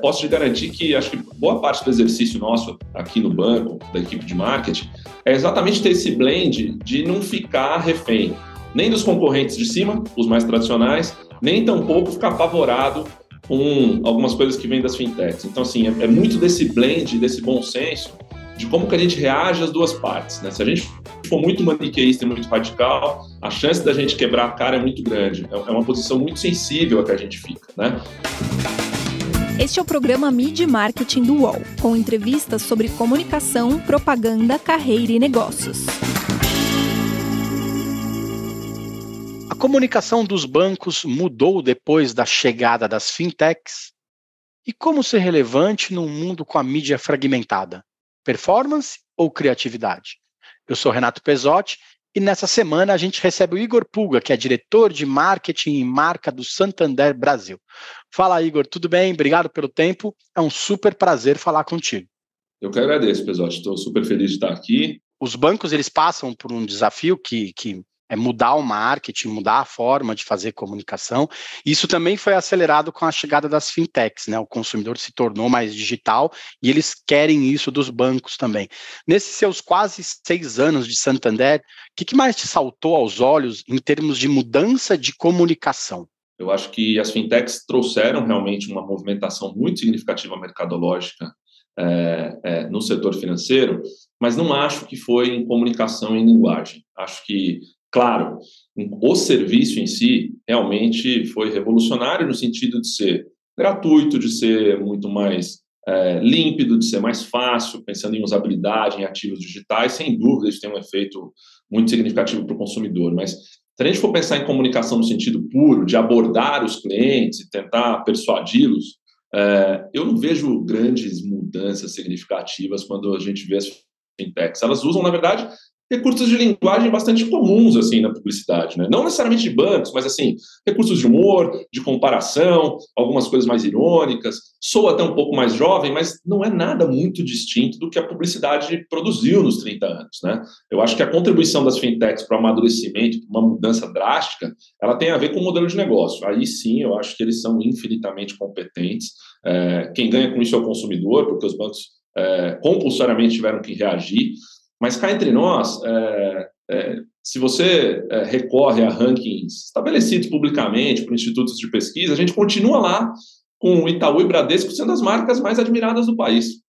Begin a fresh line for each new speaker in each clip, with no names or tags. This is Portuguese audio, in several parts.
Posso te garantir que acho que boa parte do exercício nosso aqui no banco, da equipe de marketing, é exatamente ter esse blend de não ficar refém nem dos concorrentes de cima, os mais tradicionais, nem tampouco ficar apavorado com algumas coisas que vêm das fintechs. Então, assim, é, é muito desse blend, desse bom senso, de como que a gente reage às duas partes. Né? Se a gente for muito maniqueísta e muito radical, a chance da gente quebrar a cara é muito grande. É, é uma posição muito sensível a que a gente fica. Né?
Este é o programa Mid Marketing do UOL, com entrevistas sobre comunicação, propaganda, carreira e negócios.
A comunicação dos bancos mudou depois da chegada das fintechs? E como ser relevante num mundo com a mídia fragmentada? Performance ou criatividade? Eu sou Renato Pesotti e nessa semana a gente recebe o Igor Pulga, que é diretor de marketing e marca do Santander Brasil. Fala, Igor, tudo bem? Obrigado pelo tempo. É um super prazer falar contigo.
Eu que agradeço, Pesotti. Estou super feliz de estar aqui.
Os bancos eles passam por um desafio que, que é mudar o marketing, mudar a forma de fazer comunicação. Isso também foi acelerado com a chegada das fintechs, né? O consumidor se tornou mais digital e eles querem isso dos bancos também. Nesses seus quase seis anos de Santander, o que, que mais te saltou aos olhos em termos de mudança de comunicação?
Eu acho que as fintechs trouxeram realmente uma movimentação muito significativa mercadológica é, é, no setor financeiro, mas não acho que foi em comunicação e em linguagem. Acho que Claro, o serviço em si realmente foi revolucionário no sentido de ser gratuito, de ser muito mais é, límpido, de ser mais fácil, pensando em usabilidade, em ativos digitais, sem dúvida isso tem um efeito muito significativo para o consumidor. Mas se a gente for pensar em comunicação no sentido puro, de abordar os clientes e tentar persuadi-los, é, eu não vejo grandes mudanças significativas quando a gente vê as fintechs. Elas usam, na verdade, recursos de linguagem bastante comuns assim na publicidade, né? Não necessariamente de bancos, mas assim, recursos de humor, de comparação, algumas coisas mais irônicas. Sou até um pouco mais jovem, mas não é nada muito distinto do que a publicidade produziu nos 30 anos, né? Eu acho que a contribuição das fintechs para o amadurecimento, para uma mudança drástica, ela tem a ver com o modelo de negócio. Aí sim, eu acho que eles são infinitamente competentes. É, quem ganha com isso é o consumidor, porque os bancos é, compulsoriamente tiveram que reagir. Mas cá entre nós, é, é, se você é, recorre a rankings estabelecidos publicamente por institutos de pesquisa, a gente continua lá com o Itaú e Bradesco sendo as marcas mais admiradas do país.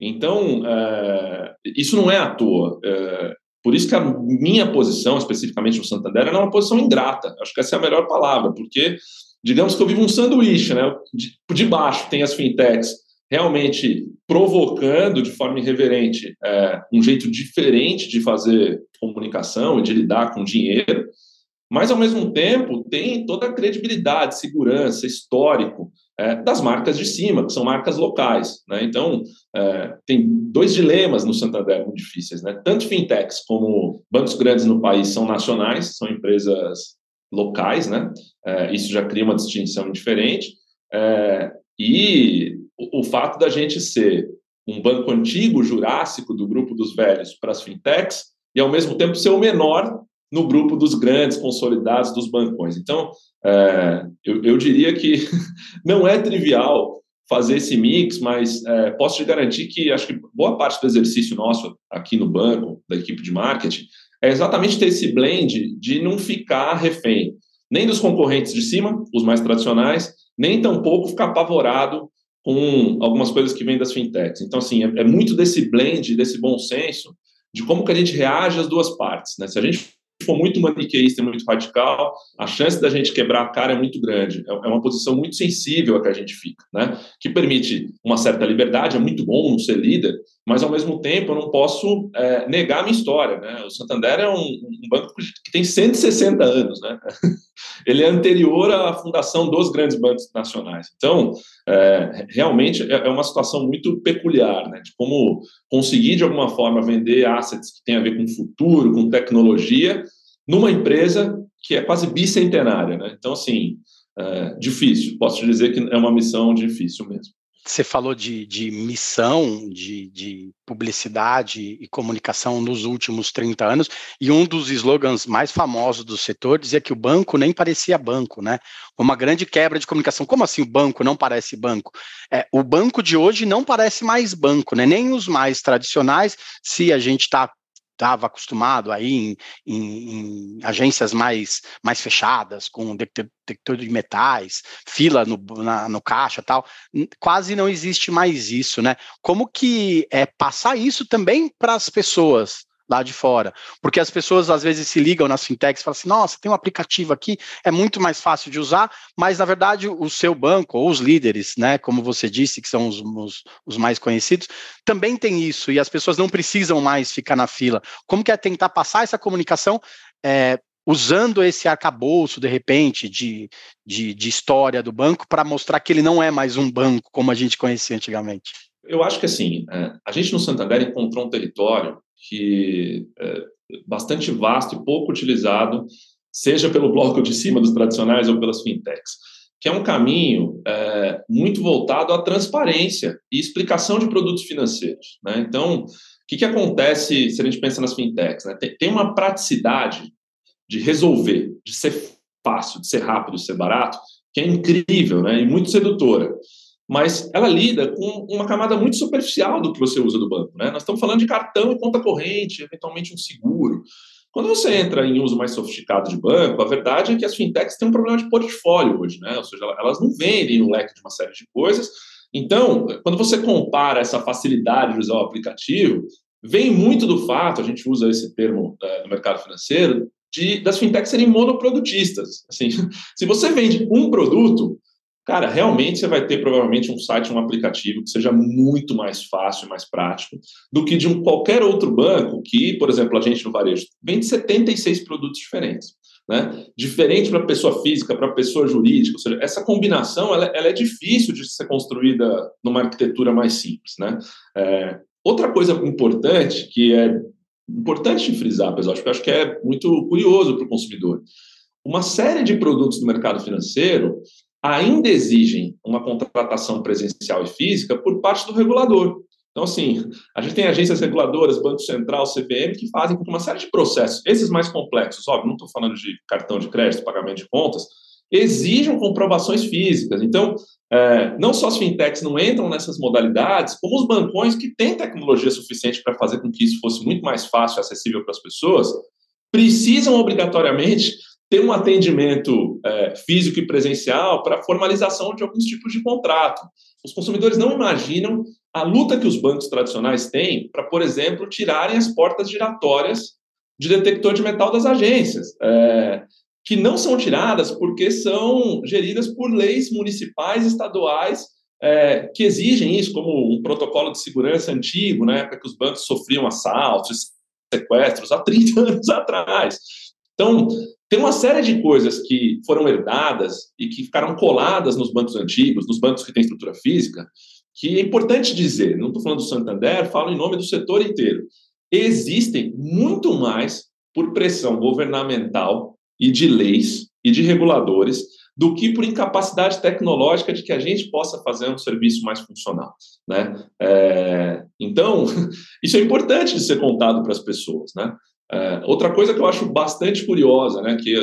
Então, é, isso não é à toa. É, por isso que a minha posição, especificamente no Santander, é uma posição ingrata. Acho que essa é a melhor palavra, porque digamos que eu vivo um sanduíche, né? De, de baixo tem as fintechs realmente provocando de forma irreverente é, um jeito diferente de fazer comunicação e de lidar com dinheiro, mas ao mesmo tempo tem toda a credibilidade, segurança, histórico é, das marcas de cima, que são marcas locais. Né? Então, é, tem dois dilemas no Santander muito difíceis. Né? Tanto fintechs como bancos grandes no país são nacionais, são empresas locais, né? É, isso já cria uma distinção diferente. É, e o, fato da gente ser um banco antigo, jurássico, do grupo dos velhos para as fintechs, e ao mesmo tempo ser o menor no grupo dos grandes, consolidados, dos bancões. Então, é, eu, eu, diria que não é trivial fazer esse mix, mas é, posso te garantir que acho que boa parte do exercício nosso aqui no banco, da equipe de marketing, é exatamente ter esse blend de não ficar refém nem dos concorrentes de cima, os mais tradicionais, nem tampouco ficar apavorado com algumas coisas que vêm das fintechs. Então, assim, é, é, muito desse blend, desse bom senso, de como que a gente reage às duas partes. Né? Se a gente for muito maniqueísta e muito radical, a chance da gente quebrar a cara é muito grande. É, é uma posição muito sensível a que a gente fica, né? Que permite uma certa liberdade, é muito bom não ser líder, mas ao mesmo tempo eu não posso é, negar a minha história, né? O Santander é um, um, banco que tem 160 anos, né? Ele é anterior à fundação dos grandes bancos nacionais. Então, é, realmente é, é uma situação muito peculiar, né? De como conseguir de alguma forma vender assets que tem a ver com futuro, com tecnologia, numa empresa que é quase bicentenária, né? Então, assim, é, difícil. Posso dizer que é uma missão difícil mesmo.
Você falou de, de missão, de, de, publicidade e comunicação nos últimos 30 anos, e um dos slogans mais famosos do setor dizia que o banco nem parecia banco, né? Uma grande quebra de comunicação. Como assim o banco não parece banco? É, o banco de hoje não parece mais banco, né? Nem os mais tradicionais, se a gente está estava acostumado aí em, em, em, agências mais, mais fechadas, com detector de metais, fila no, na, no caixa tal, quase não existe mais isso, né? Como que é passar isso também para as pessoas? Lá de fora. Porque as pessoas às vezes se ligam nas fintechs e falam assim: nossa, tem um aplicativo aqui, é muito mais fácil de usar, mas na verdade o seu banco, ou os líderes, né, como você disse, que são os, os, os mais conhecidos, também tem isso, e as pessoas não precisam mais ficar na fila. Como que é tentar passar essa comunicação? É, usando esse arcabouço, de repente, de, de, de história do banco, para mostrar que ele não é mais um banco como a gente conhecia antigamente?
Eu acho que assim, é, a gente no Santander encontrou um território que é bastante vasto e pouco utilizado, seja pelo bloco de cima dos tradicionais ou pelas fintechs, que é um caminho é, muito voltado à transparência e explicação de produtos financeiros. Né? Então, o que, que acontece se a gente pensa nas fintechs? Né? Tem, tem uma praticidade de resolver, de ser fácil, de ser rápido, de ser barato, que é incrível né? e muito sedutora mas ela lida com uma camada muito superficial do que você usa do banco. Né? Nós estamos falando de cartão e conta corrente, eventualmente um seguro. Quando você entra em uso mais sofisticado de banco, a verdade é que as fintechs têm um problema de portfólio hoje, né? ou seja, elas não vendem um leque de uma série de coisas. Então, quando você compara essa facilidade de usar o aplicativo, vem muito do fato, a gente usa esse termo é, no mercado financeiro, de, das fintechs serem monoprodutistas. Assim, se você vende um produto, Cara, realmente você vai ter provavelmente um site, um aplicativo que seja muito mais fácil, mais prático do que de um qualquer outro banco que, por exemplo, a gente no varejo vende 76 produtos diferentes. Né? Diferente para pessoa física, para pessoa jurídica, ou seja, essa combinação ela, ela, é difícil de ser construída numa arquitetura mais simples. Né? É, outra coisa importante que é importante frisar, pessoal, acho que acho que é muito curioso para o consumidor. Uma série de produtos do mercado financeiro ainda exigem uma contratação presencial e física por parte do regulador. Então, assim, a gente tem agências reguladoras, Banco Central, CVM, que fazem com que uma série de processos, esses mais complexos, óbvio, não estou falando de cartão de crédito, pagamento de contas, exijam comprovações físicas. Então, é, não só as fintechs não entram nessas modalidades, como os bancões que têm tecnologia suficiente para fazer com que isso fosse muito mais fácil e acessível para as pessoas, precisam obrigatoriamente ter um atendimento é, físico e presencial para formalização de alguns tipos de contrato. Os consumidores não imaginam a luta que os bancos tradicionais têm para, por exemplo, tirarem as portas giratórias de detector de metal das agências, é, que não são tiradas porque são geridas por leis municipais, estaduais, é, que exigem isso como um protocolo de segurança antigo, né, para que os bancos sofriam assaltos, sequestros há 30 anos atrás. Então, tem uma série de coisas que foram herdadas e que ficaram coladas nos bancos antigos, nos bancos que têm estrutura física, que é importante dizer, não estou falando do Santander, falo em nome do setor inteiro. Existem muito mais por pressão governamental e de leis e de reguladores do que por incapacidade tecnológica de que a gente possa fazer um serviço mais funcional. Né? É, então, isso é importante de ser contado para as pessoas. Né? É, outra coisa que eu acho bastante curiosa, né, que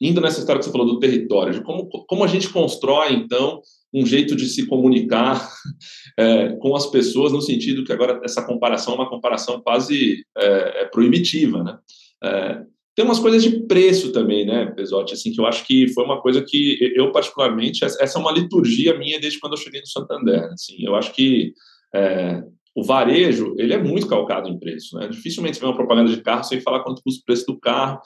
indo nessa história que você falou do território, de como, como a gente constrói, então, um jeito de se comunicar é, com as pessoas, no sentido que agora essa comparação é uma comparação quase é, é proibitiva, né? É, tem umas coisas de preço também, né, Pesotti, assim, que eu acho que foi uma coisa que eu, particularmente, essa é uma liturgia minha desde quando eu cheguei no Santander, assim, eu acho que é, o varejo, ele é muito calcado em preço, né? Dificilmente vê uma propaganda de carro sem falar quanto custa o preço do carro,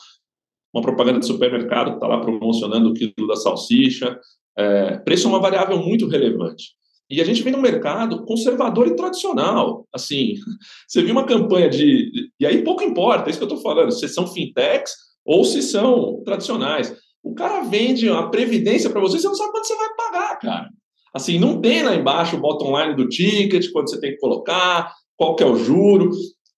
uma propaganda de supermercado que está lá promocionando o quilo da salsicha. É, preço é uma variável muito relevante. E a gente vem num mercado conservador e tradicional. Assim, você viu uma campanha de. E aí pouco importa, é isso que eu estou falando, se são fintechs ou se são tradicionais. O cara vende uma previdência para você, você não sabe quanto você vai pagar, cara. Assim, não tem lá embaixo o bottom line do ticket, quando você tem que colocar, qual que é o juro.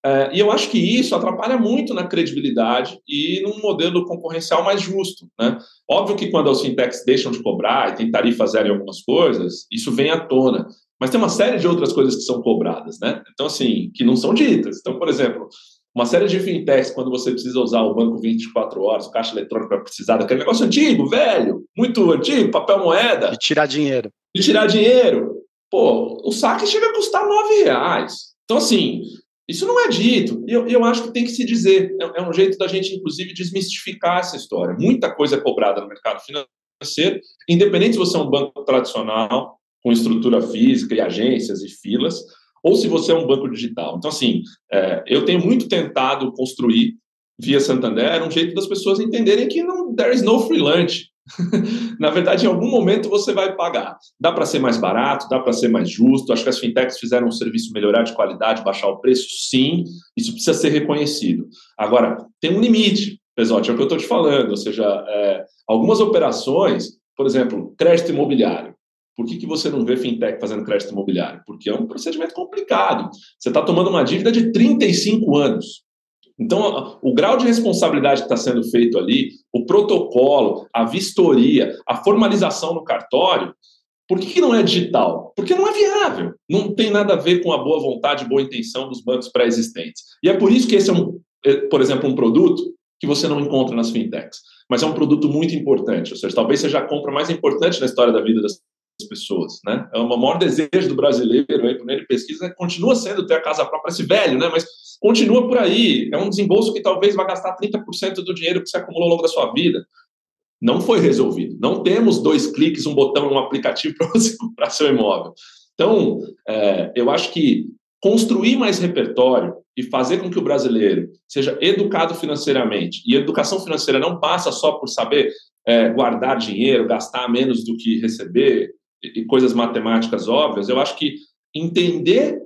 É, e eu acho que isso atrapalha muito na credibilidade e num modelo concorrencial mais justo. Né? Óbvio que quando as fintechs deixam de cobrar e tem tarifa zero em algumas coisas, isso vem à tona. Mas tem uma série de outras coisas que são cobradas, né? Então, assim, que não são ditas. Então, por exemplo, uma série de fintechs, quando você precisa usar o banco 24 horas, o caixa eletrônico vai precisar daquele negócio antigo, velho, muito antigo, papel moeda.
De tirar dinheiro.
De tirar dinheiro. Pô, o saque chega a custar 9 reais. Então, assim, isso não é dito. E eu, eu acho que tem que se dizer. É, é um jeito da gente, inclusive, desmistificar essa história. Muita coisa é cobrada no mercado financeiro, independente se você é um banco tradicional, com estrutura física e agências e filas, ou se você é um banco digital. Então, assim, é, eu tenho muito tentado construir via Santander um jeito das pessoas entenderem que não there is no free lunch. Na verdade, em algum momento você vai pagar. Dá para ser mais barato, dá para ser mais justo. Acho que as fintechs fizeram um serviço melhorar de qualidade, baixar o preço, sim. Isso precisa ser reconhecido. Agora, tem um limite, Pesote, é o que eu estou te falando. Ou seja, é, algumas operações, por exemplo, crédito imobiliário. Por que, que você não vê fintech fazendo crédito imobiliário? Porque é um procedimento complicado. Você está tomando uma dívida de 35 anos. Então, o grau de responsabilidade que está sendo feito ali, o protocolo, a vistoria, a formalização no cartório, por que, que não é digital? Porque não é viável. Não tem nada a ver com a boa vontade, boa intenção dos bancos pré-existentes. E é por isso que esse é, um, é, por exemplo, um produto que você não encontra nas fintechs. Mas é um produto muito importante. Ou seja, talvez seja a compra mais importante na história da vida das pessoas, né? É o maior desejo do brasileiro, aí, por ele pesquisa, continua sendo ter a casa própria, esse velho, né? Mas continua por aí. É um desembolso que talvez vá gastar 30% do dinheiro que você acumulou ao longo da sua vida. Não foi resolvido. Não temos dois cliques, um botão, um aplicativo para você comprar seu imóvel. Então, é, eu acho que construir mais repertório e fazer com que o brasileiro seja educado financeiramente, e educação financeira não passa só por saber é, guardar dinheiro, gastar menos do que receber, e coisas matemáticas óbvias, eu acho que entender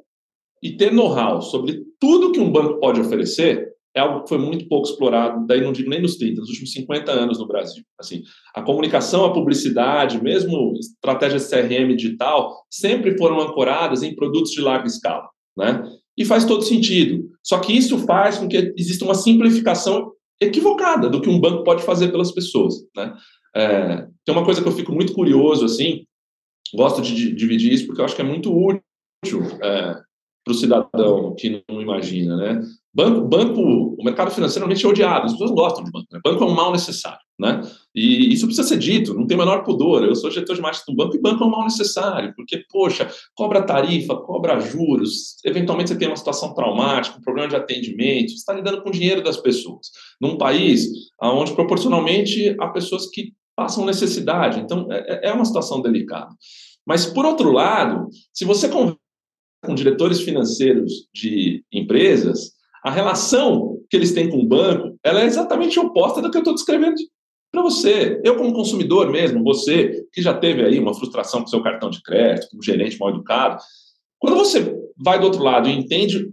e ter know-how sobre tudo que um banco pode oferecer é algo que foi muito pouco explorado, daí não digo nem nos 30, nos últimos 50 anos no Brasil. Assim, a comunicação, a publicidade, mesmo estratégias CRM digital, sempre foram ancoradas em produtos de larga escala, né? E faz todo sentido. Só que isso faz com que exista uma simplificação equivocada do que um banco pode fazer pelas pessoas, né? É, tem uma coisa que eu fico muito curioso, assim, gosto de dividir isso porque eu acho que é muito útil é, para o cidadão que não imagina, né? Banco, banco, o mercado financeiro realmente é odiado, as pessoas gostam de banco. Né? Banco é um mal necessário, né? E isso precisa ser dito, não tem menor pudor. Eu sou gestor de marketing do banco e banco é um mal necessário, porque, poxa, cobra tarifa, cobra juros, eventualmente você tem uma situação traumática, um problema de atendimento, você está lidando com o dinheiro das pessoas. Num país onde, proporcionalmente, há pessoas que passam necessidade. Então, é, é, é uma situação delicada. Mas, por outro lado, se você conversa com diretores financeiros de empresas, a relação que eles têm com o banco ela é exatamente oposta do que eu estou descrevendo para você. Eu, como consumidor mesmo, você que já teve aí uma frustração com seu cartão de crédito, como gerente mal educado, quando você vai do outro lado e entende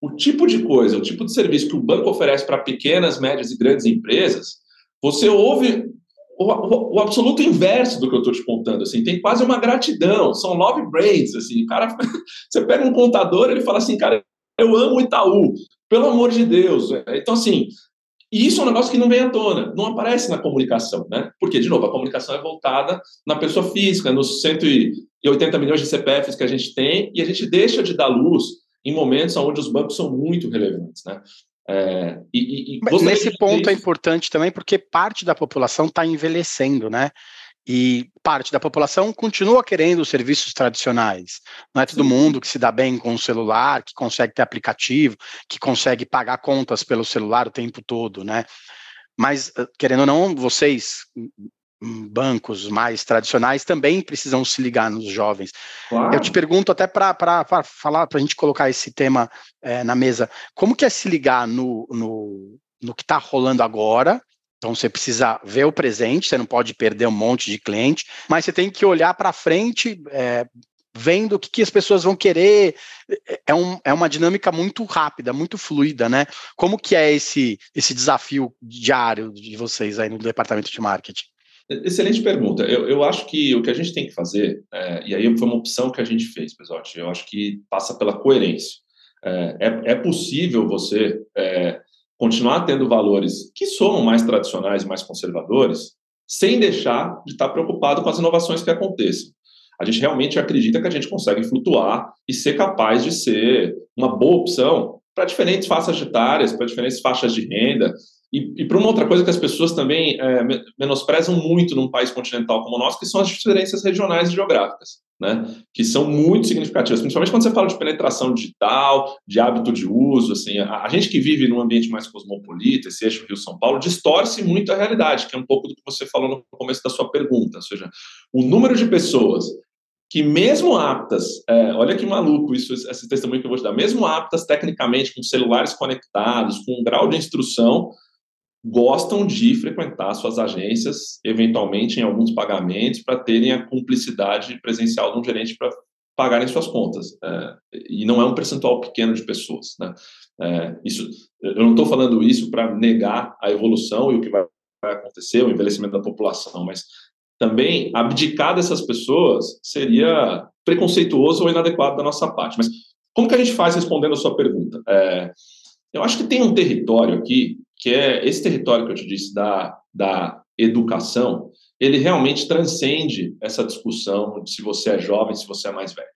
o tipo de coisa, o tipo de serviço que o banco oferece para pequenas, médias e grandes empresas, você ouve o, o, o, absoluto inverso do que eu estou te contando, assim, tem quase uma gratidão, são love braids, assim, cara, você pega um contador, ele fala assim, cara, eu amo Itaú, pelo amor de Deus, então assim, e isso é um negócio que não vem à tona, não aparece na comunicação, né, porque, de novo, a comunicação é voltada na pessoa física, nos 180 milhões de CPFs que a gente tem, e a gente deixa de dar luz em momentos onde os bancos são muito relevantes, né,
é, e, e, nesse ponto é importante também porque parte da população está envelhecendo, né? E parte da população continua querendo os serviços tradicionais. Não é todo Sim. mundo que se dá bem com o celular, que consegue ter aplicativo, que consegue pagar contas pelo celular o tempo todo, né? Mas, eh, querendo ou não, vocês bancos mais tradicionais também precisam se ligar nos jovens. Claro. Eu te pergunto até para falar, para a gente colocar esse tema é, na mesa, como que é se ligar no, no, no que está rolando agora? Então você precisa ver o presente, você não pode perder um monte de cliente, mas você tem que olhar para frente, é, vendo o que, que, as pessoas vão querer. É, um, é uma dinâmica muito rápida, muito fluida, né? Como que é esse, esse desafio diário de vocês aí no departamento de marketing?
Excelente pergunta. Eu, eu acho que o que a gente tem que fazer, é, e aí foi uma opção que a gente fez, Pesote, eu acho que passa pela coerência. É, é, é possível você é, continuar tendo valores que somam mais tradicionais e mais conservadores, sem deixar de estar preocupado com as inovações que aconteçam. A gente realmente acredita que a gente consegue flutuar e ser capaz de ser uma boa opção para diferentes faixas etárias, para diferentes faixas de renda, e, e para uma outra coisa que as pessoas também é, menosprezam muito num país continental como o nosso, que são as diferenças regionais e geográficas, né? Que são muito significativas, principalmente quando você fala de penetração digital, de hábito de uso, assim, a, a gente que vive num ambiente mais cosmopolita, esse eixo Rio-São Paulo, distorce muito a realidade, que é um pouco do que você falou no começo da sua pergunta, ou seja, o número de pessoas que mesmo aptas, é, olha que maluco isso, esse testemunho que eu vou te dar, mesmo aptas tecnicamente, com celulares conectados, com um grau de instrução, gostam de frequentar suas agências, eventualmente em alguns pagamentos, para terem a cumplicidade presencial de um gerente para pagarem suas contas. É, e não é um percentual pequeno de pessoas. Né? É, isso, eu não estou falando isso para negar a evolução e o que vai, acontecer, o envelhecimento da população, mas também abdicar dessas pessoas seria preconceituoso ou inadequado da nossa parte. Mas como que a gente faz respondendo a sua pergunta? É, eu acho que tem um território aqui que é esse território que eu te disse da, da educação, ele realmente transcende essa discussão de se você é jovem, se você é mais velho.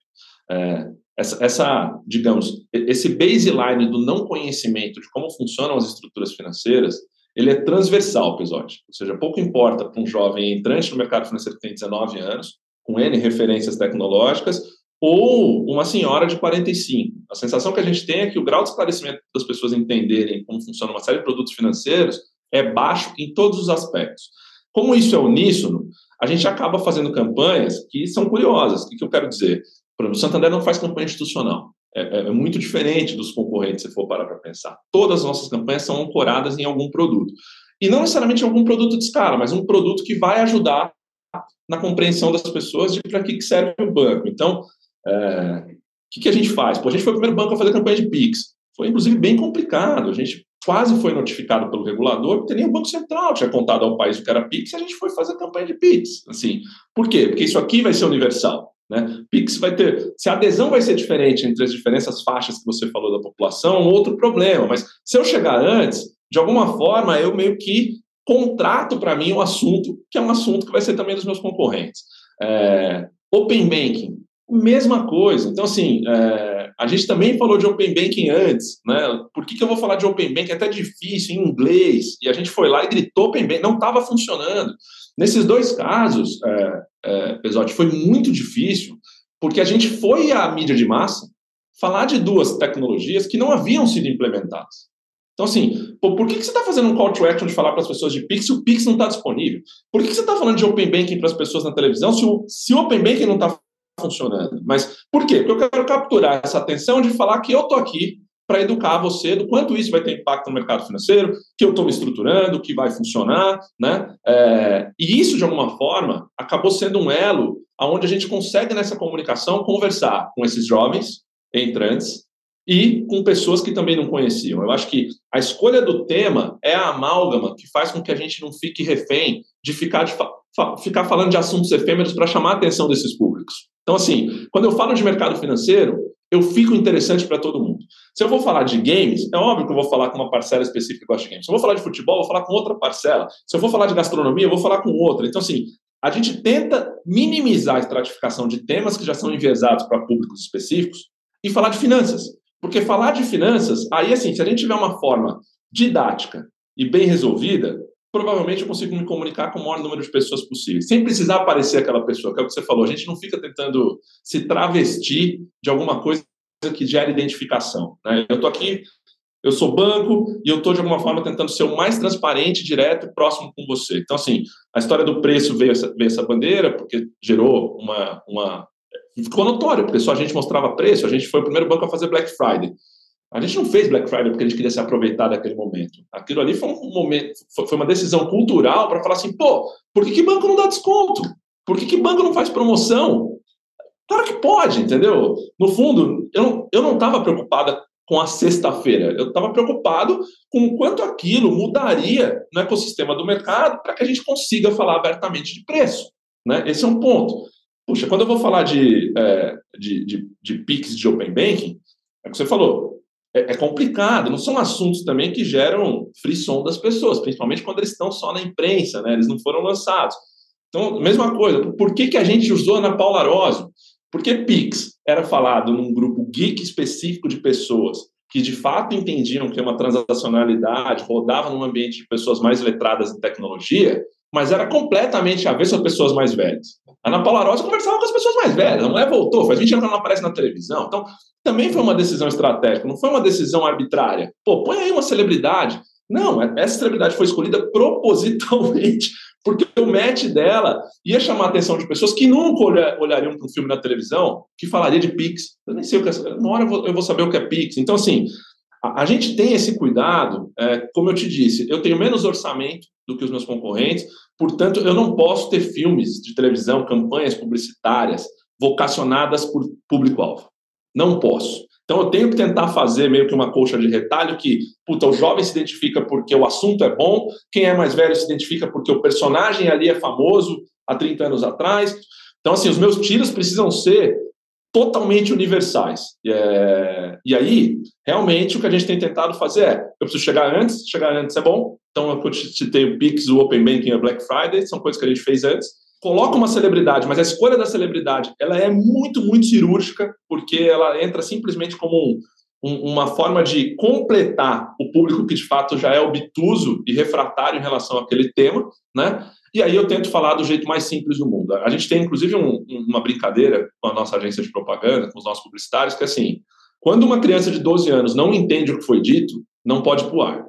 É, essa, essa, digamos, esse baseline do não conhecimento de como funcionam as estruturas financeiras, ele é transversal, episódio. Ou seja, pouco importa para um jovem entrante no mercado financeiro que tem 19 anos, com N referências tecnológicas, ou uma senhora de 45. A sensação que a gente tem é que o grau de esclarecimento das pessoas entenderem como funciona uma série de produtos financeiros é baixo em todos os aspectos. Como isso é uníssono, a gente acaba fazendo campanhas que são curiosas. O que eu quero dizer? Por exemplo, o Santander não faz campanha institucional. É, é, é muito diferente dos concorrentes, se for parar para pensar. Todas as nossas campanhas são ancoradas em algum produto. E não necessariamente algum produto de escala, mas um produto que vai ajudar na compreensão das pessoas de para que serve o banco. Então, é, o que, que, a gente faz? Pô, a gente foi o primeiro banco a fazer campanha de PIX. Foi, inclusive, bem complicado. A gente quase foi notificado pelo regulador, porque nem o Banco Central tinha contado ao país o que era PIX, e a gente foi fazer campanha de PIX. Assim, por quê? Porque isso aqui vai ser universal. Né? PIX vai ter. Se a adesão vai ser diferente entre as diferentes faixas que você falou da população, é um outro problema. Mas se eu chegar antes, de alguma forma, eu meio que contrato para mim um assunto que é um assunto que vai ser também dos meus concorrentes. É, open Banking Mesma coisa. Então, assim, é, a gente também falou de Open Banking antes, né? Por que, que eu vou falar de Open Banking? É até difícil, em inglês. E a gente foi lá e gritou Open Banking, não estava funcionando. Nesses dois casos, é, é, Pesote, foi muito difícil, porque a gente foi à mídia de massa falar de duas tecnologias que não haviam sido implementadas. Então, assim, por que, que você está fazendo um call to action de falar para as pessoas de Pix se o Pix não está disponível? Por que, que você está falando de Open Banking para as pessoas na televisão se o, se o Open Banking não está funcionando. Mas por quê? Porque eu quero capturar essa atenção de falar que eu estou aqui para educar você do quanto isso vai ter impacto no mercado financeiro, que eu estou me estruturando, que vai funcionar, né? É, e isso, de alguma forma, acabou sendo um elo onde a gente consegue, nessa comunicação, conversar com esses jovens entrantes e com pessoas que também não conheciam. Eu acho que a escolha do tema é a amálgama que faz com que a gente não fique refém de ficar, de fa ficar falando de assuntos efêmeros para chamar a atenção desses públicos. Então, assim, quando eu falo de mercado financeiro, eu fico interessante para todo mundo. Se eu vou falar de games, é óbvio que eu vou falar com uma parcela específica que gosta de games. Se eu vou falar de futebol, eu vou falar com outra parcela. Se eu vou falar de gastronomia, eu vou falar com outra. Então, assim, a gente tenta minimizar a estratificação de temas que já são enviesados para públicos específicos e falar de finanças. Porque falar de finanças, aí, assim, se a gente tiver uma forma didática e bem resolvida, provavelmente eu consigo me comunicar com o maior número de pessoas possível, sem precisar aparecer aquela pessoa, que é o que você falou. A gente não fica tentando se travestir de alguma coisa que gera identificação. Né? Eu estou aqui, eu sou banco e eu estou, de alguma forma, tentando ser o mais transparente, direto e próximo com você. Então, assim, a história do preço veio essa, veio essa bandeira, porque gerou uma, uma. Ficou notório, porque só a gente mostrava preço, a gente foi o primeiro banco a fazer Black Friday. A gente não fez Black Friday porque a gente queria se aproveitar daquele momento. Aquilo ali foi um momento, foi uma decisão cultural para falar assim, pô, por que, que banco não dá desconto? Por que, que banco não faz promoção? Claro que pode, entendeu? No fundo, eu não estava preocupada com a sexta-feira. Eu estava preocupado com o quanto aquilo mudaria no ecossistema do mercado para que a gente consiga falar abertamente de preço. Né? Esse é um ponto. Puxa, quando eu vou falar de, é, de, de, de PIX de Open Banking, é o que você falou, é, é, complicado, não são assuntos também que geram frisson das pessoas, principalmente quando eles estão só na imprensa, né? eles não foram lançados. Então, mesma coisa, por que, que a gente usou Ana Paula Arósio? Porque Pix era falado num grupo geek específico de pessoas que de fato entendiam que uma transacionalidade rodava num ambiente de pessoas mais letradas em tecnologia, mas era completamente avesso a pessoas mais velhas. A Ana Paula Rosa conversava com as pessoas mais velhas, a mulher voltou, faz 20 anos que ela não aparece na televisão. Então, também foi uma decisão estratégica, não foi uma decisão arbitrária. Pô, põe aí uma celebridade. Não, essa celebridade foi escolhida propositalmente porque o match dela ia chamar a atenção de pessoas que nunca olhariam para um filme na televisão que falaria de Pix. Eu nem sei o que é. Uma hora eu vou saber o que é Pix. Então, assim, a, a gente tem esse cuidado, é, como eu te disse, eu tenho menos orçamento do que os meus concorrentes, portanto, eu não posso ter filmes de televisão, campanhas publicitárias vocacionadas por público-alvo. Não posso. Então, eu tenho que tentar fazer meio que uma colcha de retalho que, puta, o jovem se identifica porque o assunto é bom, quem é mais velho se identifica porque o personagem ali é famoso há 30 anos atrás. Então, assim, os meus tiros precisam ser totalmente universais. É, e aí, realmente, o que a gente tem tentado fazer é: eu preciso chegar antes, chegar antes é bom. Então, eu citei o Pix, o Open Banking e o Black Friday, são coisas que a gente fez antes. Coloca uma celebridade, mas a escolha da celebridade ela é muito, muito cirúrgica, porque ela entra simplesmente como um, uma forma de completar o público que de fato já é obtuso e refratário em relação àquele tema, né? E aí eu tento falar do jeito mais simples do mundo. A gente tem, inclusive, um, uma brincadeira com a nossa agência de propaganda, com os nossos publicitários, que é assim, quando uma criança de 12 anos não entende o que foi dito, não pode pular.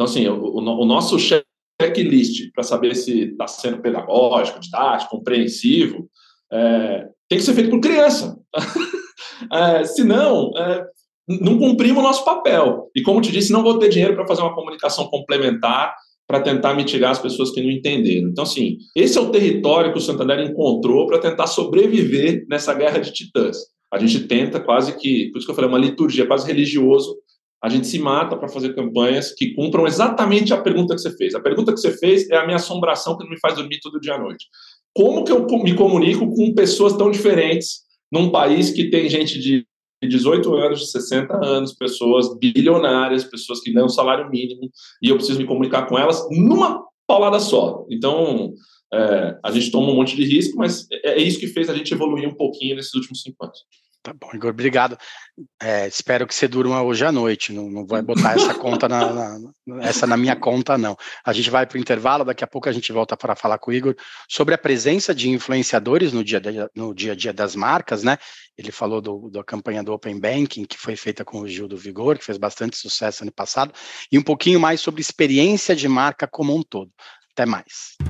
Então, assim, o, o, o nosso checklist para saber se está sendo pedagógico, didático, compreensivo, é, tem que ser feito por criança. é, senão, é, não cumprimos o nosso papel. E como te disse, não vou ter dinheiro para fazer uma comunicação complementar para tentar mitigar as pessoas que não entenderam. Então, assim, esse é o território que o Santander encontrou para tentar sobreviver nessa guerra de titãs. A gente tenta quase que, por isso que eu falei, uma liturgia quase religioso, a gente se mata para fazer campanhas que cumpram exatamente a pergunta que você fez. A pergunta que você fez é a minha assombração que me faz dormir todo dia à noite. Como que eu me comunico com pessoas tão diferentes num país que tem gente de de 18 anos, de 60 anos, pessoas bilionárias, pessoas que ganham salário mínimo, e eu preciso me comunicar com elas numa paulada só. Então, é, a gente toma um monte de risco, mas é, é isso que fez a gente evoluir um pouquinho nesses últimos cinco anos.
Tá bom, Igor, obrigado. É, espero que você durma hoje à noite. Não, não vai botar essa conta na, na, essa na minha conta, não. A gente vai para o intervalo, daqui a pouco a gente volta para falar com o Igor sobre a presença de influenciadores no dia, no dia a dia das marcas, né? Ele falou do, da campanha do Open Banking, que foi feita com o Gil do Vigor, que fez bastante sucesso ano passado, e um pouquinho mais sobre experiência de marca como um todo. Até mais.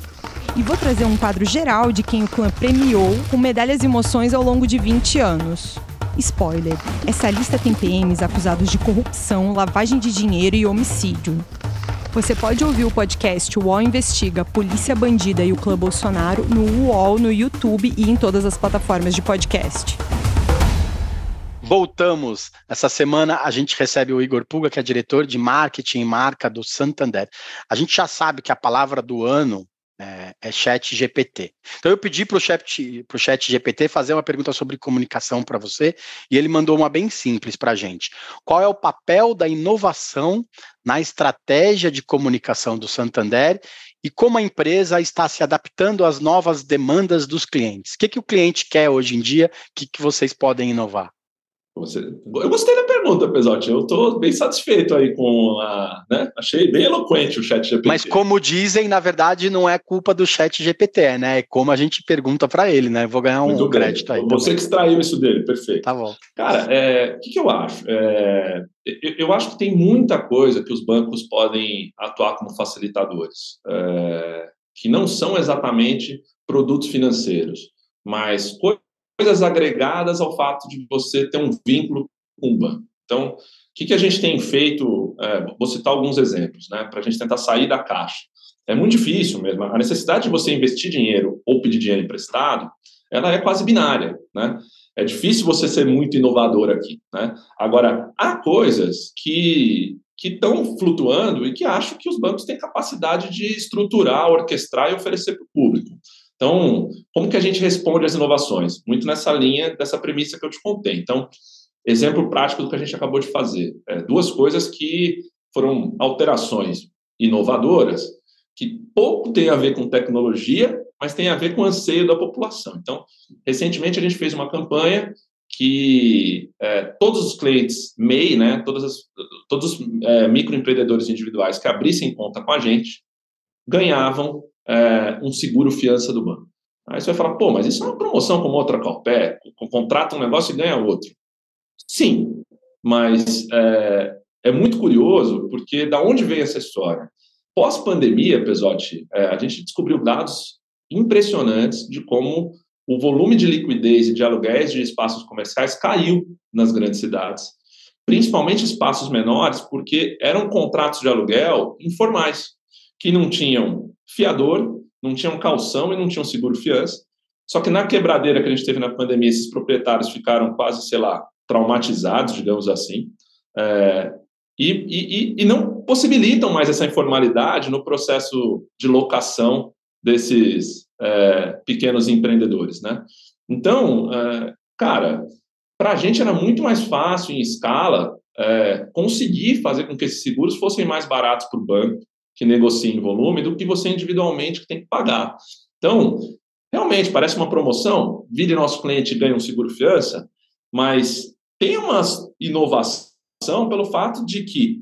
e vou trazer um quadro geral de quem o clã premiou com medalhas e emoções ao longo de 20 anos. Spoiler: essa lista tem PMs acusados de corrupção, lavagem de dinheiro e homicídio. Você pode ouvir o podcast UOL Investiga Polícia Bandida e o Clã Bolsonaro no UOL, no YouTube e em todas as plataformas de podcast.
Voltamos. Essa semana a gente recebe o Igor Puga, que é diretor de marketing e marca do Santander. A gente já sabe que a palavra do ano é, é chat GPT. Então eu pedi para o chat, pro chat GPT fazer uma pergunta sobre comunicação para você e ele mandou uma bem simples para a gente. Qual é o papel da inovação na estratégia de comunicação do Santander e como a empresa está se adaptando às novas demandas dos clientes? O que, que o cliente quer hoje em dia? O que, que vocês podem inovar?
Você... Eu gostei da pergunta, Pesote. Eu estou bem satisfeito aí com a. Né? Achei bem eloquente o chat GPT.
Mas como dizem, na verdade, não é culpa do chat GPT, né? É como a gente pergunta para ele, né? Vou ganhar um crédito aí.
Você que extraiu isso dele, perfeito.
Tá bom.
Cara, o é, que, que, eu acho? É, eu, eu, acho que tem muita coisa que os bancos podem atuar como facilitadores, é, que não são exatamente produtos financeiros, mas coisas agregadas ao fato de você ter um vínculo com banco. Então, o que, que a gente tem feito? É, vou citar alguns exemplos, né, para a gente tentar sair da caixa. É muito difícil mesmo. A necessidade de você investir dinheiro ou pedir dinheiro emprestado, ela é quase binária, né? É difícil você ser muito inovador aqui, né? Agora, há coisas que que estão flutuando e que acho que os bancos têm capacidade de estruturar, orquestrar e oferecer para o público. Então, como que a gente responde às inovações? Muito nessa linha dessa premissa que eu te contei. Então, exemplo prático do que a gente acabou de fazer. É, duas coisas que foram alterações inovadoras, que pouco tem a ver com tecnologia, mas tem a ver com o anseio da população. Então, recentemente a gente fez uma campanha que é, todos os clientes MEI, né, todas as, todos os é, microempreendedores individuais que abrissem conta com a gente, ganhavam é, um seguro fiança do banco. Aí você vai falar, pô, mas isso é uma promoção como outra Calpé, contrata um negócio e ganha outro. Sim, mas é, é muito curioso, porque da onde vem essa história? Pós-pandemia, Pesotti, é, a gente descobriu dados impressionantes de como o volume de liquidez e de aluguéis de espaços comerciais caiu nas grandes cidades, principalmente espaços menores, porque eram contratos de aluguel informais, que não tinham fiador, não tinham calção e não tinham seguro fiança. Só que na quebradeira que a gente teve na pandemia, esses proprietários ficaram quase, sei lá, traumatizados, digamos assim, é, e, e, e não possibilitam mais essa informalidade no processo de locação desses é, pequenos empreendedores, né? Então, é, cara, para a gente era muito mais fácil, em escala, é, conseguir fazer com que esses seguros fossem mais baratos para o banco, que negocia em volume, do que você individualmente que tem que pagar. Então, realmente, parece uma promoção, vire nosso cliente e ganha um seguro fiança, mas tem uma inovação pelo fato de que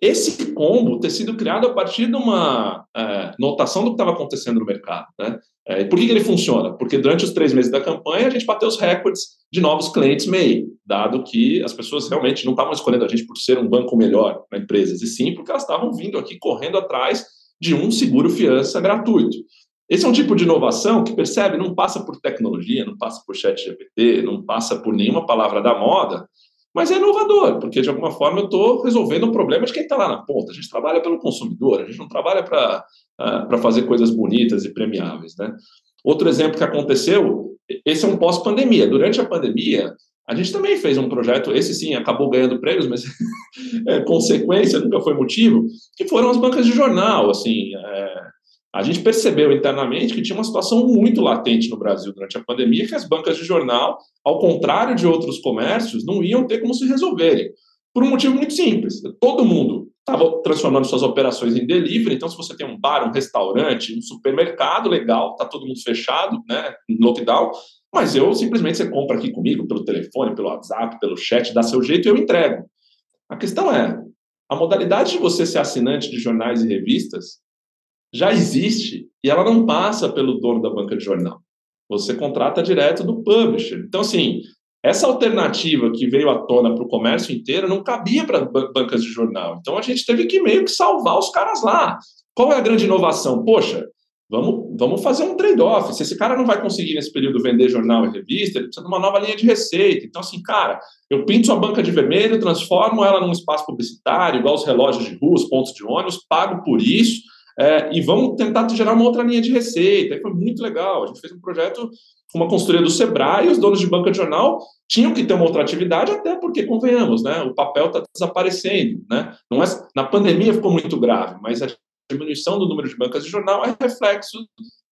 esse combo ter sido criado a partir de uma é, notação do que estava acontecendo no mercado. Né? É, por que, que, ele funciona? Porque durante os três meses da campanha a gente bateu os recordes de novos clientes MEI, dado que as pessoas realmente não estavam escolhendo a gente por ser um banco melhor na empresas, e sim porque elas estavam vindo aqui correndo atrás de um seguro fiança gratuito. Esse é um tipo de inovação que, percebe, não passa por tecnologia, não passa por chat GPT, não passa por nenhuma palavra da moda, mas é inovador, porque de alguma forma eu estou resolvendo um problema de quem está lá na ponta. A gente trabalha pelo consumidor, a gente não trabalha para uh, fazer coisas bonitas e premiáveis. Né? Outro exemplo que aconteceu, esse é um pós-pandemia. Durante a pandemia, a gente também fez um projeto, esse sim acabou ganhando prêmios, mas é, consequência nunca foi motivo, que foram as bancas de jornal. Assim, é, a gente percebeu internamente que tinha uma situação muito latente no Brasil durante a pandemia, que as bancas de jornal, ao contrário de outros comércios, não iam ter como se resolverem. Por um motivo muito simples. Todo mundo estava transformando suas operações em delivery, então se você tem um bar, um restaurante, um supermercado, legal, está todo mundo fechado, né, lockdown, mas eu simplesmente você compra aqui comigo pelo telefone, pelo WhatsApp, pelo chat, dá seu jeito e eu entrego. A questão é, a modalidade de você ser assinante de jornais e revistas já existe e ela não passa pelo dono da banca de jornal. Você contrata direto do publisher. Então, assim, essa alternativa que veio à tona para o comércio inteiro não cabia para bancas de jornal. Então, a gente teve que meio que salvar os caras lá. Qual é a grande inovação? Poxa, vamos, vamos fazer um trade-off. Se esse cara não vai conseguir nesse período vender jornal e revista, ele precisa de uma nova linha de receita. Então, assim, cara, eu pinto sua banca de vermelho, transformo ela num espaço publicitário, igual os relógios de rua, os pontos de ônibus, pago por isso é, e vamos tentar gerar uma outra linha de receita. E foi muito legal. A gente fez um projeto com uma consultoria do Sebrae, e os donos de banca de jornal tinham que ter uma outra atividade, até porque, convenhamos, né, o papel está desaparecendo. Né? Não é, na pandemia ficou muito grave, mas a diminuição do número de bancas de jornal é reflexo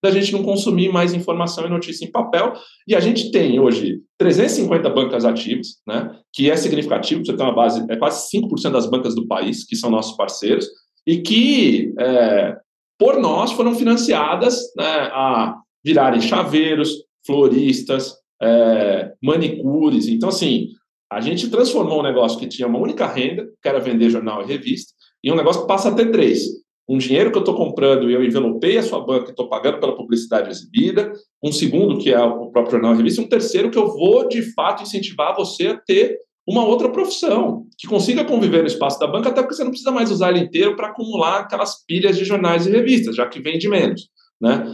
da gente não consumir mais informação e notícia em papel. E a gente tem hoje 350 bancas ativas, né, que é significativo, você tem uma base, é quase 5% das bancas do país, que são nossos parceiros e que, é, por nós, foram financiadas né, a virarem chaveiros, floristas, é, manicures. Então, assim, a gente transformou um negócio que tinha uma única renda, que era vender jornal e revista, em um negócio que passa a ter três. Um dinheiro que eu estou comprando e eu envelopei a sua banca e estou pagando pela publicidade exibida. Um segundo, que é o próprio jornal e revista. Um terceiro, que eu vou, de fato, incentivar você a ter uma outra profissão que consiga conviver no espaço da banca, até porque você não precisa mais usar ele inteiro para acumular aquelas pilhas de jornais e revistas, já que vende menos. Né?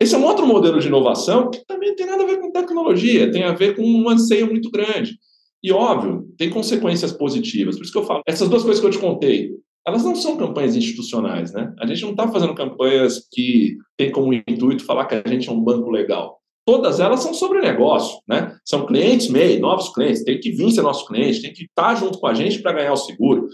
Esse é um outro modelo de inovação que também não tem nada a ver com tecnologia, tem a ver com um anseio muito grande. E, óbvio, tem consequências positivas. Por isso que eu falo, essas duas coisas que eu te contei, elas não são campanhas institucionais, né? A gente não está fazendo campanhas que tem como intuito falar que a gente é um banco legal. Todas elas são sobre negócio, né? São clientes MEI, novos clientes, tem que vir ser nosso cliente, tem que estar tá junto com a gente para ganhar o seguro.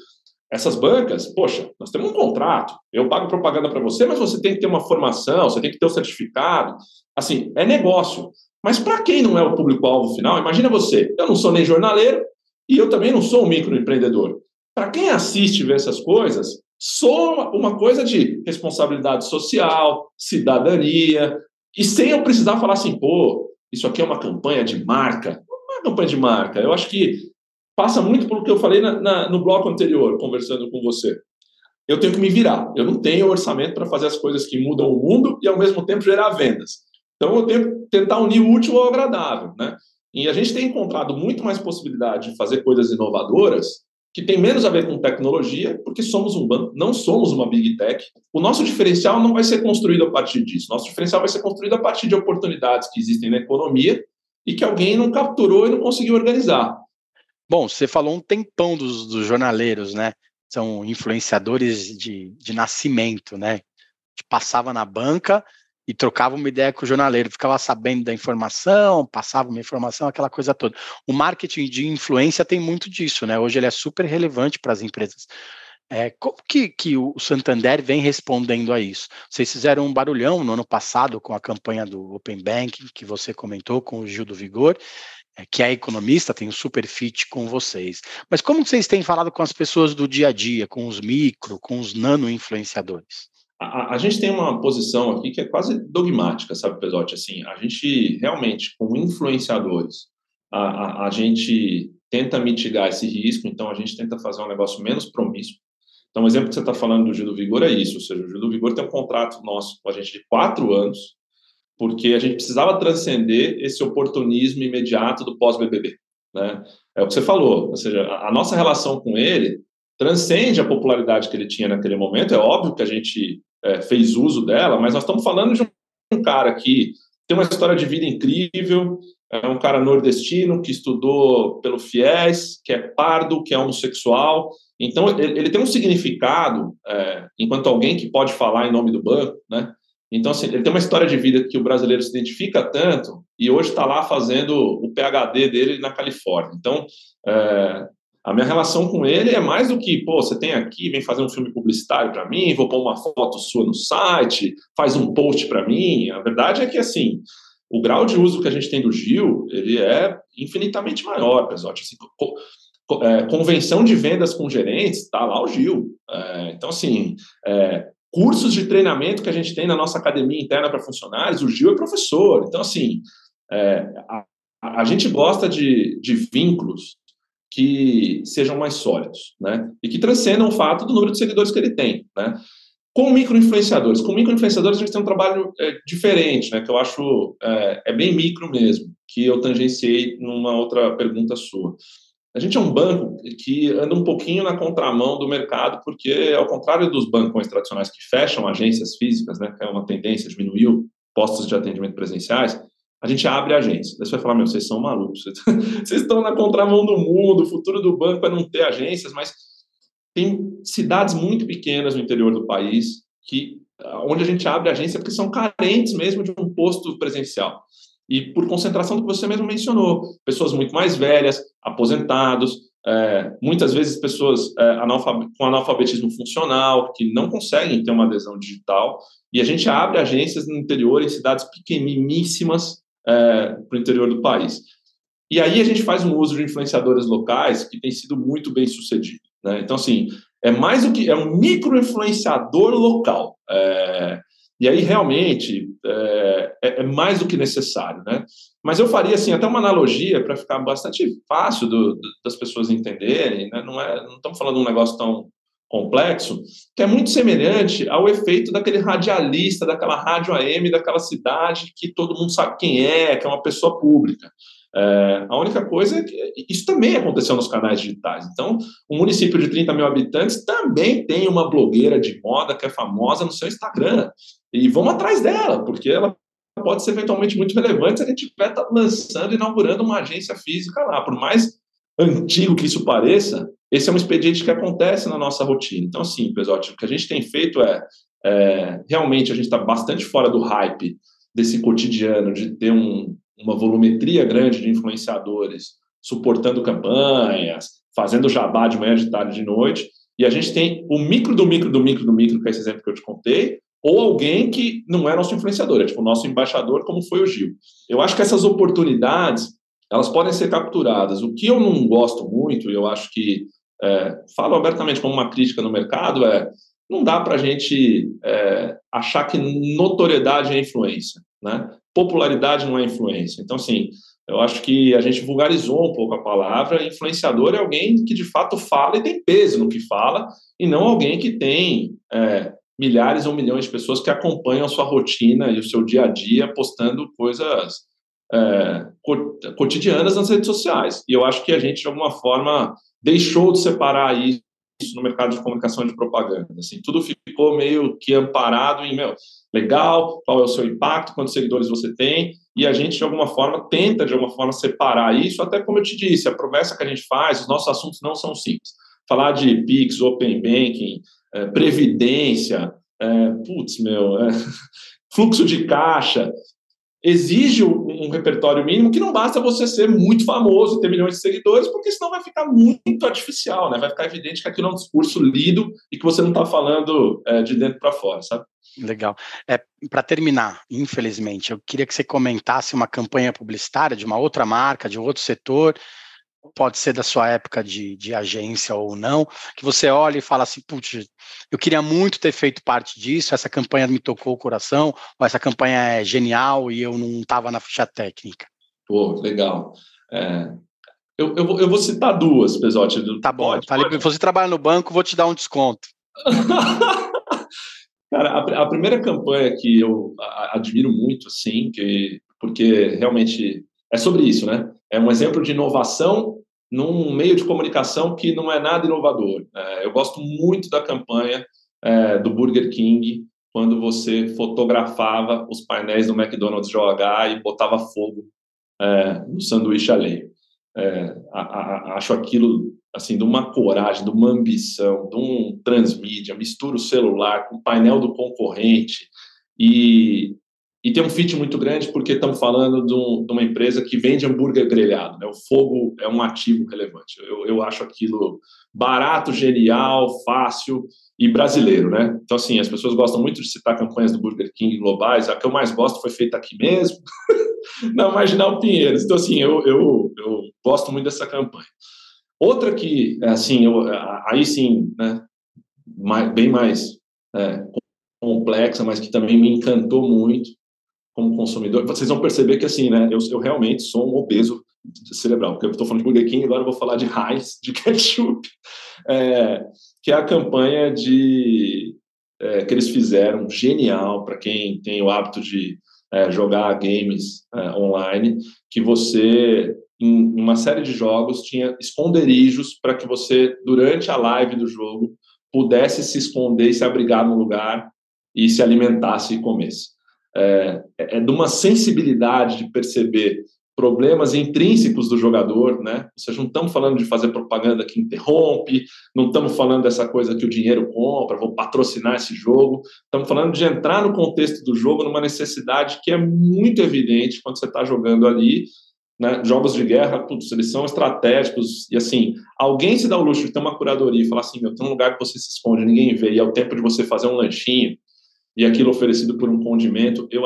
Essas bancas, poxa, nós temos um contrato, eu pago propaganda para você, mas você tem que ter uma formação, você tem que ter o um certificado. Assim, é negócio. Mas para quem não é o público-alvo final, imagina você, eu não sou nem jornaleiro e eu também não sou um microempreendedor. Para quem assiste e vê essas coisas, sou uma coisa de responsabilidade social, cidadania, e sem eu precisar falar assim, pô, isso aqui é uma campanha de marca. Não é uma campanha de marca. Eu acho que passa muito pelo que eu falei na, na, no bloco anterior, conversando com você. Eu tenho que me virar. Eu não tenho orçamento para fazer as coisas que mudam o mundo e, ao mesmo tempo, gerar vendas. Então, eu tenho que tentar unir o útil ao agradável. Né? E a gente tem encontrado muito mais possibilidade de fazer coisas inovadoras que tem menos a ver com tecnologia, porque somos um banco, não somos uma big tech. O nosso diferencial não vai ser construído a partir disso. Nosso diferencial vai ser construído a partir de oportunidades que existem na economia e que alguém não capturou e não conseguiu organizar.
Bom, você falou um tempão dos, dos jornaleiros, né? São influenciadores de, de nascimento, né? Passava na banca, e trocava uma ideia com o jornaleiro, ficava sabendo da informação, passava uma informação, aquela coisa toda. O marketing de influência tem muito disso, né? Hoje ele é super relevante para as empresas. É, como que, que o Santander vem respondendo a isso? Vocês fizeram um barulhão no ano passado com a campanha do Open Banking, que você comentou com o Gil do Vigor, é, que é economista, tem um super fit com vocês. Mas como vocês têm falado com as pessoas do dia a dia, com os micro, com os nano influenciadores?
A, a, gente tem uma posição aqui que é quase dogmática, sabe, Pesote? Assim, a gente realmente, com influenciadores, a, a, a, gente tenta mitigar esse risco, então a gente tenta fazer um negócio menos promíscuo. Então, o exemplo que você está falando do Gil do Vigor é isso, ou seja, o Gil do Vigor tem um contrato nosso com a gente de quatro anos, porque a gente precisava transcender esse oportunismo imediato do pós-BBB. Né? É o que você falou, ou seja, a nossa relação com ele transcende a popularidade que ele tinha naquele momento. É óbvio que a gente é, fez uso dela, mas nós estamos falando de um cara que tem uma história de vida incrível, é um cara nordestino que estudou pelo FIES, que é pardo, que é homossexual. Então, ele, ele tem um significado é, enquanto alguém que pode falar em nome do banco, né? Então, assim, ele tem uma história de vida que o brasileiro se identifica tanto e hoje está lá fazendo o PhD dele na Califórnia. Então, é, a minha relação com ele é mais do que, pô, você tem aqui, vem fazer um filme publicitário para mim, vou pôr uma foto sua no site, faz um post para mim. A verdade é que, assim, o grau de uso que a gente tem do Gil, ele é infinitamente maior, pessoal. Assim, é, convenção de vendas com gerentes, tá lá o Gil. É, então, assim, é, cursos de treinamento que a gente tem na nossa academia interna para funcionários, o Gil é professor. Então, assim, é, a, a, gente gosta de, de vínculos que sejam mais sólidos, né? E que transcendam o fato do número de seguidores que ele tem, né? Com micro-influenciadores, com micro-influenciadores a gente tem um trabalho é, diferente, né? Que eu acho é, é, bem micro mesmo, que eu tangenciei numa outra pergunta sua. A gente é um banco que anda um pouquinho na contramão do mercado, porque ao contrário dos bancos tradicionais que fecham agências físicas, né? Que é uma tendência, diminuiu postos de atendimento presenciais, a gente abre agência. Aí você vai falar, meu, vocês são malucos, vocês estão na contramão do mundo, o futuro do banco é não ter agências, mas tem cidades muito pequenas no interior do país que onde a gente abre agência porque são carentes mesmo de um posto presencial. E por concentração do que você mesmo mencionou, pessoas muito mais velhas, aposentados, é, muitas vezes pessoas é, analfab com analfabetismo funcional, que não conseguem ter uma adesão digital, e a gente abre agências no interior, em cidades pequeniníssimas, é, para o interior do país. E aí a gente faz um uso de influenciadores locais que tem sido muito bem sucedido. Né? Então, assim, é mais do que é um micro-influenciador local. É, e aí, realmente, é, é, é, mais do que necessário. Né? Mas eu faria, assim, até uma analogia para ficar bastante fácil do, do, das pessoas entenderem. Né? Não, é, não estamos falando de um negócio tão complexo, que é muito semelhante ao efeito daquele radialista, daquela rádio AM daquela cidade que todo mundo sabe quem é, que é uma pessoa pública. É, a única coisa é que isso também aconteceu nos canais digitais. Então, um município de 30 mil habitantes também tem uma blogueira de moda que é famosa no seu Instagram. E vamos atrás dela, porque ela pode ser eventualmente muito relevante se a gente estiver lançando, inaugurando uma agência física lá. Por mais antigo que isso pareça, esse é um expediente que acontece na nossa rotina. Então, assim, Pesote, o que a gente tem feito é, é realmente a gente está bastante fora do hype desse cotidiano de ter um, uma volumetria grande de influenciadores suportando campanhas, fazendo jabá de manhã, de tarde, de noite, e a gente tem o micro do micro do micro do micro, que é esse exemplo que eu te contei, ou alguém que não é nosso influenciador, é tipo o nosso embaixador, como foi o Gil. Eu acho que essas oportunidades, elas podem ser capturadas. O que eu não gosto muito, e eu acho que é, falo abertamente como uma crítica no mercado, é não dá para a gente é, achar que notoriedade é influência, né? Popularidade não é influência. Então, assim, eu acho que a gente vulgarizou um pouco a palavra. Influenciador é alguém que de fato fala e tem peso no que fala, e não alguém que tem é, milhares ou milhões de pessoas que acompanham a sua rotina e o seu dia a dia postando coisas é, cotidianas nas redes sociais. E eu acho que a gente, de alguma forma, deixou de separar isso no mercado de comunicação e de propaganda. Assim, tudo ficou meio que amparado em, meu, legal, qual é o seu impacto, quantos seguidores você tem, e a gente, de alguma forma, tenta, de alguma forma, separar isso, até como eu te disse, a promessa que a gente faz, os nossos assuntos não são simples. Falar de PIX, Open Banking, é, Previdência, é, putz, meu, é, fluxo de caixa, exige um repertório mínimo que não basta você ser muito famoso, ter milhões de seguidores, porque senão vai ficar muito artificial, né? Vai ficar evidente que aquilo é um discurso lido e que você não está falando é, de dentro para fora, sabe?
Legal. É, para terminar, infelizmente, eu queria que você comentasse uma campanha publicitária de uma outra marca, de outro setor, pode ser da sua época de, de agência ou não, que você olha e fala assim, putz, eu queria muito ter feito parte disso, essa campanha me tocou o coração, ou essa campanha é genial e eu não estava na ficha técnica.
Pô, legal. É, eu, eu, eu, vou citar duas, Pesote.
Tá bom, pode, tá pode. você trabalha no banco, vou te dar um desconto.
Cara, a, a, primeira campanha que eu admiro muito, assim, que, porque realmente é sobre isso, né? É um exemplo de inovação num meio de comunicação que não é nada inovador. É, eu gosto muito da campanha é, do Burger King, quando você fotografava os painéis do McDonald's GOH e botava fogo é, no sanduíche alheio. É, a, a, acho aquilo assim de uma coragem, de uma ambição, de um transmídia, mistura o celular com o painel do concorrente e, e tem um fit muito grande porque estamos falando de, um, de, uma empresa que vende hambúrguer grelhado. Né? O fogo é um ativo relevante. Eu, eu acho aquilo barato, genial, fácil e brasileiro, né? Então, assim, as pessoas gostam muito de citar campanhas do Burger King globais. A que eu mais gosto foi feita aqui mesmo, na Marginal Pinheiros. Então, assim, eu, eu, eu gosto muito dessa campanha. Outra que, assim, eu, aí sim, né, mais, bem mais é, complexa, mas que também me encantou muito como consumidor. Vocês vão perceber que, assim, né, eu, eu realmente sou um obeso cerebral, porque eu estou falando de Burger King, agora eu vou falar de Heinz, de ketchup, é, que é a campanha de é, que eles fizeram, genial, para quem tem o hábito de é, jogar games é, online, que você em uma série de jogos, tinha esconderijos para que você, durante a live do jogo, pudesse se esconder e se abrigar no lugar e se alimentasse e comesse. É, é de uma sensibilidade de perceber problemas intrínsecos do jogador, né? Ou seja, não estamos falando de fazer propaganda que interrompe, não estamos falando dessa coisa que o dinheiro compra, vou patrocinar esse jogo. Estamos falando de entrar no contexto do jogo numa necessidade que é muito evidente quando você está jogando ali né, jogos de guerra, putz, eles são estratégicos, e assim, alguém se dá o luxo de ter uma curadoria e falar assim, meu, tem um lugar que você se esconde, ninguém vê, e é o tempo de você fazer um lanchinho, e aquilo oferecido por um condimento, eu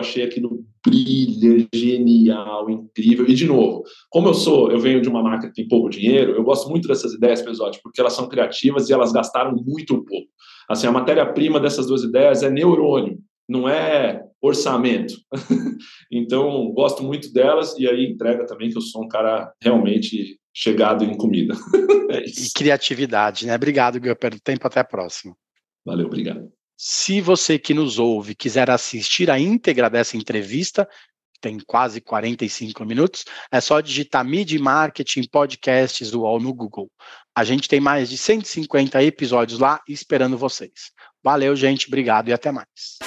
achei aquilo brilha, genial, incrível, e de novo, como eu sou, eu venho de uma marca que tem pouco dinheiro, eu gosto muito dessas ideias, Pesote, porque elas são criativas e elas gastaram muito pouco. Assim, a matéria-prima dessas duas ideias é neurônio, não é orçamento. então, gosto muito delas e aí entrega também que eu sou um cara realmente chegado em comida.
é e criatividade, né? Obrigado, Gil, pelo tempo. Até a próxima.
Valeu, obrigado.
Se você que nos ouve quiser assistir a íntegra dessa entrevista, tem quase 45 minutos, é só digitar Media Marketing Podcasts do UOL no Google. A gente tem mais de 150 episódios lá esperando vocês. Valeu, gente, obrigado e até mais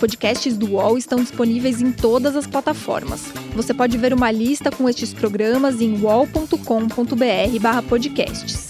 podcasts do UOL estão disponíveis em todas as plataformas. Você pode ver uma lista com estes programas em wall.com.br/podcasts.